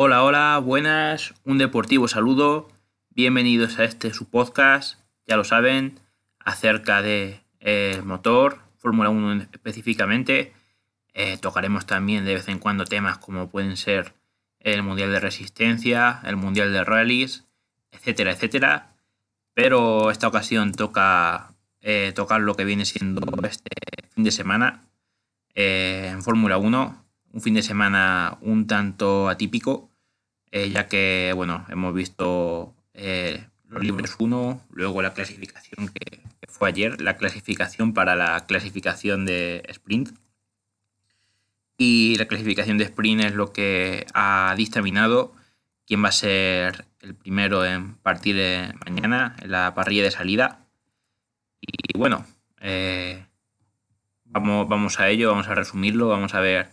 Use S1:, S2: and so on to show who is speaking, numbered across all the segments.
S1: Hola, hola, buenas, un deportivo saludo, bienvenidos a este su podcast, ya lo saben, acerca de eh, motor, Fórmula 1 específicamente. Eh, tocaremos también de vez en cuando temas como pueden ser el Mundial de Resistencia, el Mundial de Rallys, etcétera, etcétera. Pero esta ocasión toca eh, tocar lo que viene siendo este fin de semana en Fórmula 1, un fin de semana un tanto atípico, ya que bueno, hemos visto los libros 1, luego la clasificación que, fue ayer, la clasificación para la clasificación de sprint. Y la clasificación de sprint es lo que ha dictaminado quién va a ser el primero en partir mañana en la parrilla de salida. Y bueno, eh, vamos, vamos a ello, vamos a resumirlo, vamos a ver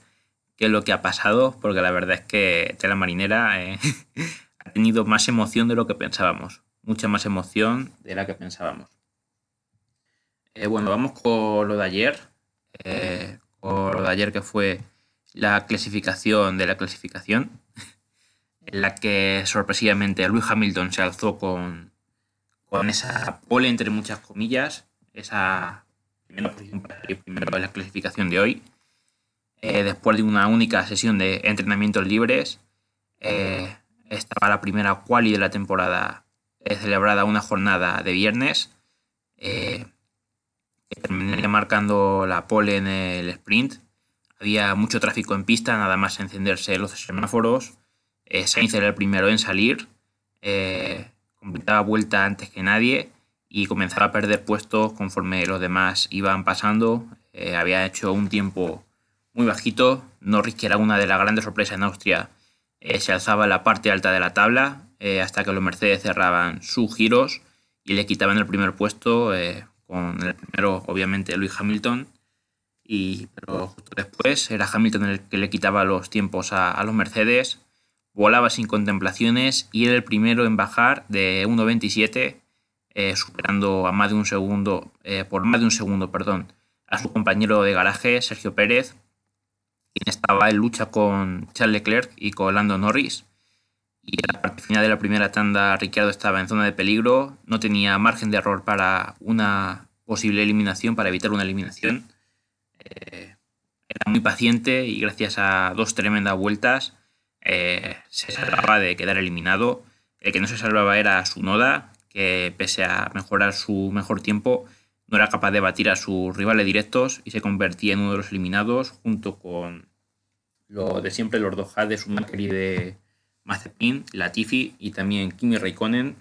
S1: qué es lo que ha pasado, porque la verdad es que Tela Marinera eh, ha tenido más emoción de lo que pensábamos mucha más emoción de la que pensábamos. Eh, bueno, vamos con lo de ayer. Eh, con lo de ayer que fue la clasificación de la clasificación, en la que sorpresivamente Luis Hamilton se alzó con, con esa pole entre muchas comillas, esa primera posición primero la clasificación de hoy. Eh, después de una única sesión de entrenamientos libres, estaba la primera quali de la temporada celebrada una jornada de viernes eh, que marcando la pole en el sprint. Había mucho tráfico en pista, nada más encenderse los semáforos. Eh, Sainz era el primero en salir, eh, completaba vuelta antes que nadie y comenzaba a perder puestos conforme los demás iban pasando. Eh, había hecho un tiempo muy bajito. Norris, que era una de las grandes sorpresas en Austria, se alzaba la parte alta de la tabla eh, hasta que los Mercedes cerraban sus giros y le quitaban el primer puesto eh, con el primero, obviamente, Luis Hamilton. Y, pero justo después era Hamilton el que le quitaba los tiempos a, los Mercedes, volaba sin contemplaciones y era el primero en bajar de 1.27, eh, superando a más de un segundo, por más de un segundo, perdón, a su compañero de garaje, Sergio Pérez, estaba en lucha con Charles Leclerc y con Lando Norris y en la parte final de la primera tanda Ricciardo estaba en zona de peligro, no tenía margen de error para una posible eliminación, para evitar una eliminación. Eh, era muy paciente y gracias a dos tremendas vueltas eh, se salvaba de quedar eliminado. El que no se salvaba era su Noda, que pese a mejorar su mejor tiempo, no era capaz de batir a sus rivales directos y se convertía en uno de los eliminados junto con lo de siempre los dos de Schumacher y de Mazepin, Latifi y también Kimi Raikkonen,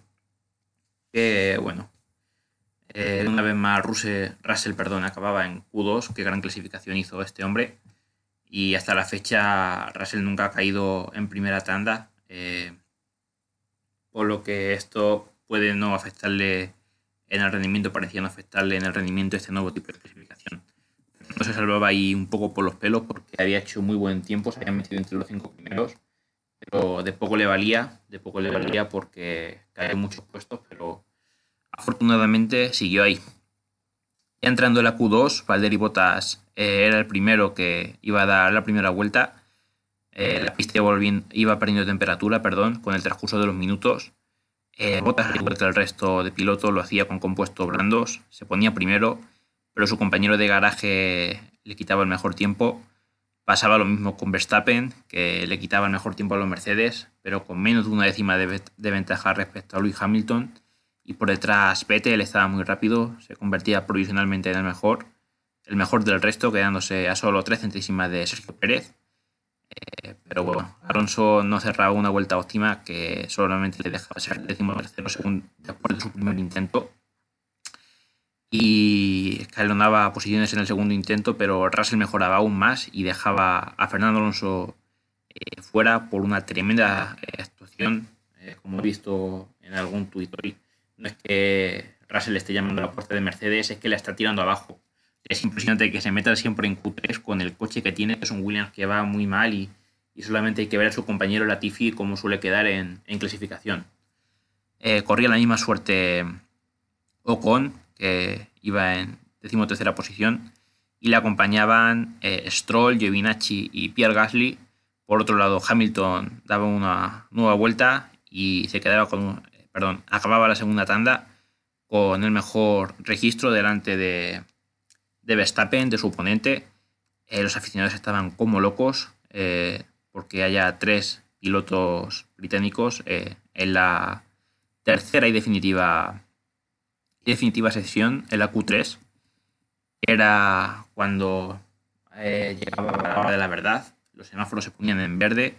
S1: que bueno, eh, una vez más Russell, perdón, acababa en Q2, qué gran clasificación hizo este hombre, y hasta la fecha Russell nunca ha caído en primera tanda, eh, por lo que esto puede no afectarle en el rendimiento, parecía no afectarle en el rendimiento este nuevo tipo de clasificación. No se salvaba ahí un poco por los pelos porque había hecho muy buen tiempo, se había metido entre los cinco primeros pero de poco le valía, de poco le valía porque cayó muchos puestos, pero afortunadamente siguió ahí. Ya entrando en la Q2, Valtteri Bottas eh, era el primero que iba a dar la primera vuelta. Eh, la pista iba perdiendo temperatura, perdón, con el transcurso de los minutos. Eh, Bottas, el resto de pilotos, lo hacía con compuestos blandos. Se ponía primero, pero su compañero de garaje le quitaba el mejor tiempo Pasaba lo mismo con Verstappen, que le quitaba el mejor tiempo a los Mercedes, pero con menos de una décima de, ventaja respecto a Lewis Hamilton. Y por detrás Vettel estaba muy rápido, se convertía provisionalmente en el mejor, el mejor del resto, quedándose a solo tres centésimas de Sergio Pérez. Eh, pero bueno, Alonso no cerraba una vuelta óptima que solamente le dejaba ser el décimo tercero segundo después de su primer intento y escalonaba posiciones en el segundo intento, pero Russell mejoraba aún más y dejaba a Fernando Alonso eh, fuera por una tremenda eh, actuación, eh, como he visto en algún tuit. No es que Russell esté llamando a la puerta de Mercedes, es que la está tirando abajo. Es impresionante que se meta siempre en Q3 con el coche que tiene, que es un Williams que va muy mal y, solamente hay que ver a su compañero Latifi cómo suele quedar en, clasificación. corría la misma suerte Ocon, que iba en decimotercera posición, y le acompañaban eh, Stroll, Giovinacci y Pierre Gasly, Por otro lado, Hamilton daba una nueva vuelta y se quedaba con, perdón, acababa la segunda tanda con el mejor registro delante de, de Verstappen, de su oponente. Eh, los aficionados estaban como locos eh, porque haya tres pilotos británicos eh, en la tercera y definitiva, definitiva sesión, en la Q3. Era cuando llegaba la hora de la verdad, los semáforos se ponían en verde.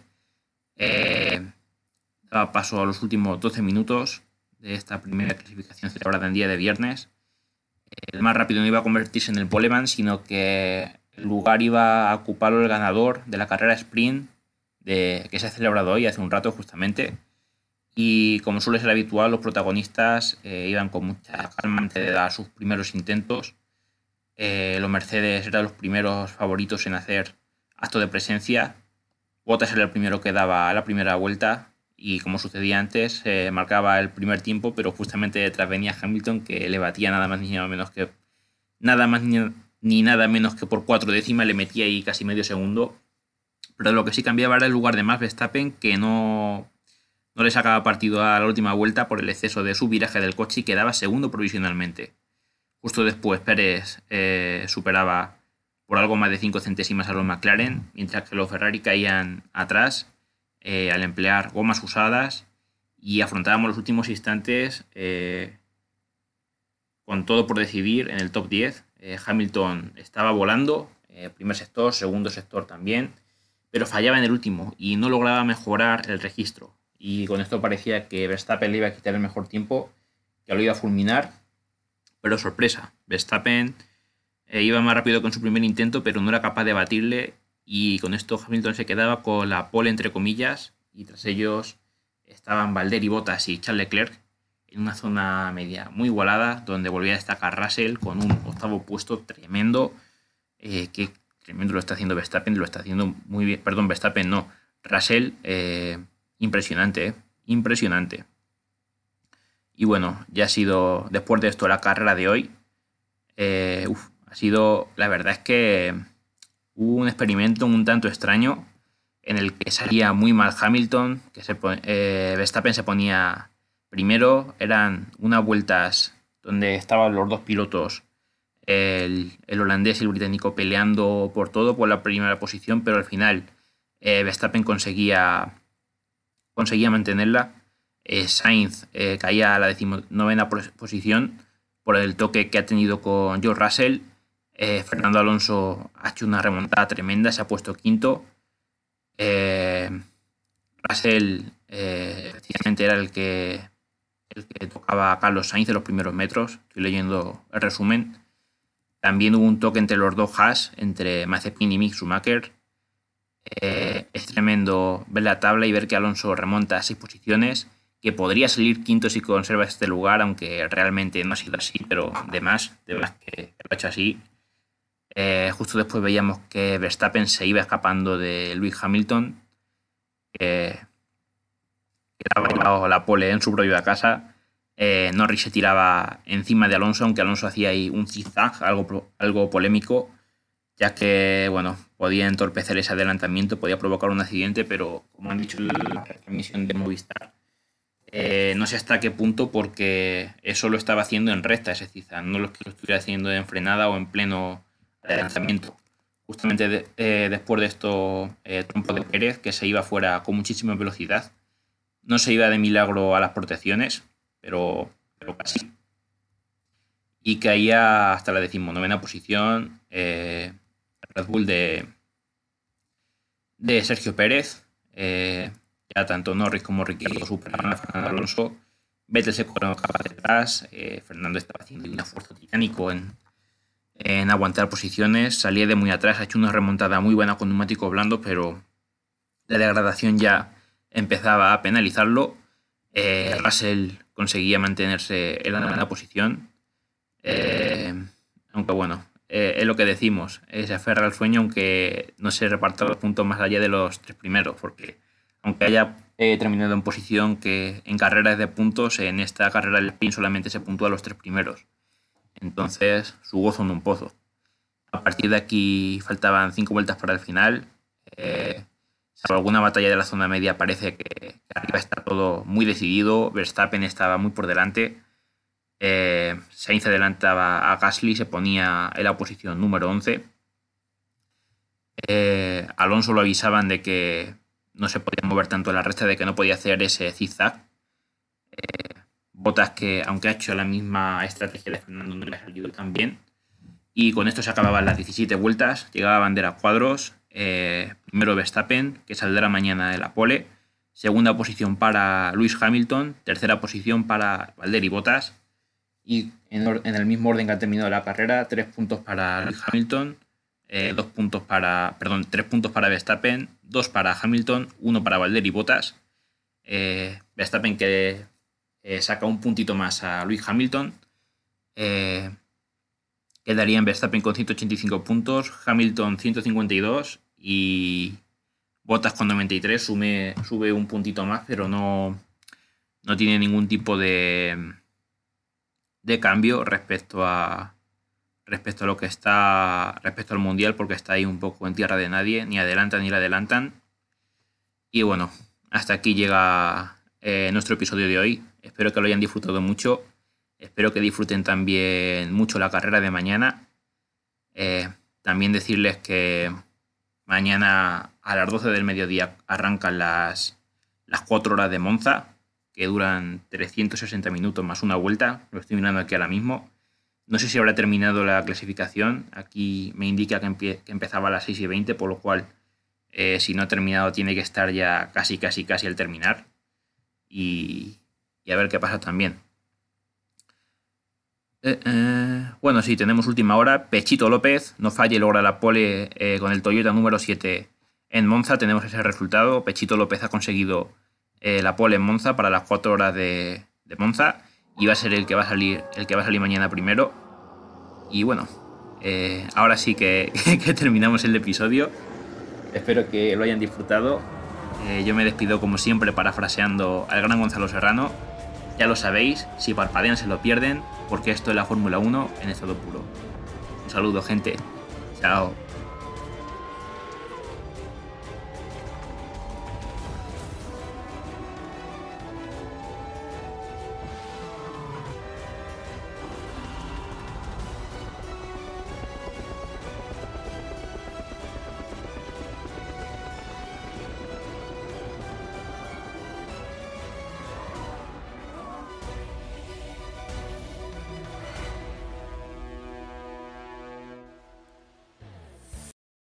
S1: daba paso a los últimos 12 minutos de esta primera clasificación celebrada en día de viernes. El más rápido no iba a convertirse en el poleman, sino que el lugar iba a ocuparlo el ganador de la carrera sprint de, que se ha celebrado hoy, hace un rato justamente. Y como suele ser habitual, los protagonistas eh, iban con mucha calma antes de dar sus primeros intentos. Eh, los Mercedes eran los primeros favoritos en hacer acto de presencia. Bottas era el primero que daba la primera vuelta y como sucedía antes, marcaba el primer tiempo, pero justamente detrás venía Hamilton que le batía nada más ni nada menos que nada más ni, nada menos que por cuatro décimas, le metía ahí casi medio segundo. Pero lo que sí cambiaba era el lugar de Max Verstappen, que no, no le sacaba partido a la última vuelta por el exceso de su viraje del coche y quedaba segundo provisionalmente. Justo después Pérez eh, superaba por algo más de 5 centésimas a los McLaren, mientras que los Ferrari caían atrás eh, al emplear gomas usadas y afrontábamos los últimos instantes eh, con todo por decidir en el top 10. Eh, Hamilton estaba volando, primer sector, segundo sector también, pero fallaba en el último y no lograba mejorar el registro. Y con esto parecía que Verstappen le iba a quitar el mejor tiempo, que lo iba a fulminar, pero sorpresa, Verstappen iba más rápido con su primer intento, pero no era capaz de batirle y con esto Hamilton se quedaba con la pole entre comillas y tras ellos estaban Valder Bottas y Charles Leclerc en una zona media muy igualada donde volvía a destacar Russell con un octavo puesto tremendo eh, que tremendo lo está haciendo Verstappen lo está haciendo muy bien perdón Verstappen no Russell eh, impresionante eh, impresionante. Y bueno ya ha sido después de esto la carrera de hoy ha sido la verdad es que hubo un experimento un tanto extraño en el que salía muy mal Hamilton, que se, eh, Verstappen se ponía primero, eran unas vueltas donde estaban los dos pilotos, el, holandés y el británico, peleando por todo, por la primera posición, pero al final eh, Verstappen conseguía, conseguía mantenerla. Eh, Sainz caía a la decimonovena posición por el toque que ha tenido con George Russell eh, Fernando Alonso ha hecho una remontada tremenda, se ha puesto quinto. Eh, Russell eh, efectivamente era el que, el que tocaba a Carlos Sainz en los primeros metros. Estoy leyendo el resumen. También hubo un toque entre los dos Haas, entre Mazepin y Mick Schumacher. es tremendo ver la tabla y ver que Alonso remonta a seis posiciones, que podría salir quinto si conserva este lugar, aunque realmente no ha sido así, pero de más, de más que lo ha hecho así, eh, justo después veíamos que Verstappen se iba escapando de Lewis Hamilton, que, que la pole en su propia casa. Eh, Norris se tiraba encima de Alonso, aunque Alonso hacía ahí un zigzag, algo, algo polémico, ya que bueno, podía entorpecer ese adelantamiento, podía provocar un accidente, pero como han dicho la transmisión de Movistar, eh, no sé hasta qué punto, porque eso lo estaba haciendo en recta ese zigzag, no lo lo estuviera haciendo en frenada o en pleno de lanzamiento. Justamente eh, después de esto, eh, Trompo de Pérez, que se iba fuera con muchísima velocidad. No se iba de milagro a las protecciones, pero, pero casi. Y caía hasta la decimonovena posición eh, Red Bull de, de Sergio Pérez. Eh, ya tanto Norris como Ricardo superaron a Fernando Alonso. Vettel se corrió capaz detrás. Fernando estaba haciendo un esfuerzo titánico en, en aguantar posiciones, salía de muy atrás, ha hecho una remontada muy buena con neumático blando, pero la degradación ya empezaba a penalizarlo. Eh, Russell conseguía mantenerse en la, posición, eh, aunque bueno, eh, es lo que decimos, se aferra al sueño aunque no se reparta los puntos más allá de los tres primeros, porque aunque haya terminado en posición que en carreras de puntos, en esta carrera del PIN solamente se puntúa los tres primeros. Entonces, su en un pozo. A partir de aquí faltaban cinco vueltas para el final. Eh, salvo alguna batalla de la zona media, parece que, arriba está todo muy decidido. Verstappen estaba muy por delante. Eh, Sainz adelantaba a Gasly, se ponía en la posición número 11. Eh, Alonso lo avisaban de que no se podía mover tanto la recta, de que no podía hacer ese zigzag. Eh, Botas que, aunque ha hecho la misma estrategia de Fernando, salido tan bien. Y con esto se acababan las 17 vueltas, llegaba bandera cuadros. Eh, primero Verstappen, que saldrá mañana de la pole. Segunda posición para Luis Hamilton. Tercera posición para Valtteri Bottas. Y en, el mismo orden que ha terminado la carrera, tres puntos para Luis Hamilton, eh, dos puntos para, perdón, tres puntos para Verstappen, dos para Hamilton, uno para Valtteri Bottas. Eh, Verstappen que eh, saca un puntito más a Luis Hamilton. Eh, quedaría en Verstappen con 185 puntos, Hamilton 152 y Bottas con 93 sube un puntito más, pero no, no tiene ningún tipo de, de cambio respecto a respecto a lo que está respecto al mundial porque está ahí un poco en tierra de nadie ni adelantan ni le adelantan y bueno hasta aquí llega eh, nuestro episodio de hoy Espero que lo hayan disfrutado mucho. Espero que disfruten también mucho la carrera de mañana. Eh, también decirles que mañana a las 12 del mediodía arrancan las, las 4 horas de Monza, que duran 360 minutos más una vuelta. Lo estoy mirando aquí ahora mismo. No sé si habrá terminado la clasificación. Aquí me indica que, empezaba a las 6 y 20, por lo cual, eh, si no ha terminado, tiene que estar ya casi, casi, casi al terminar. Y, y a ver qué pasa también. Eh, eh, bueno, sí, tenemos última hora. Pechito López no falle, logra la pole eh, con el Toyota número 7 en Monza. Tenemos ese resultado. Pechito López ha conseguido la pole en Monza para las 4 horas de, Monza. Y va a ser el que va a salir, el que va a salir mañana primero. Y bueno, ahora sí que, terminamos el episodio. Espero que lo hayan disfrutado. yo me despido como siempre parafraseando al gran Gonzalo Serrano. Ya lo sabéis, si parpadean se lo pierden, porque esto es la Fórmula 1 en estado puro. Un saludo, gente. Chao.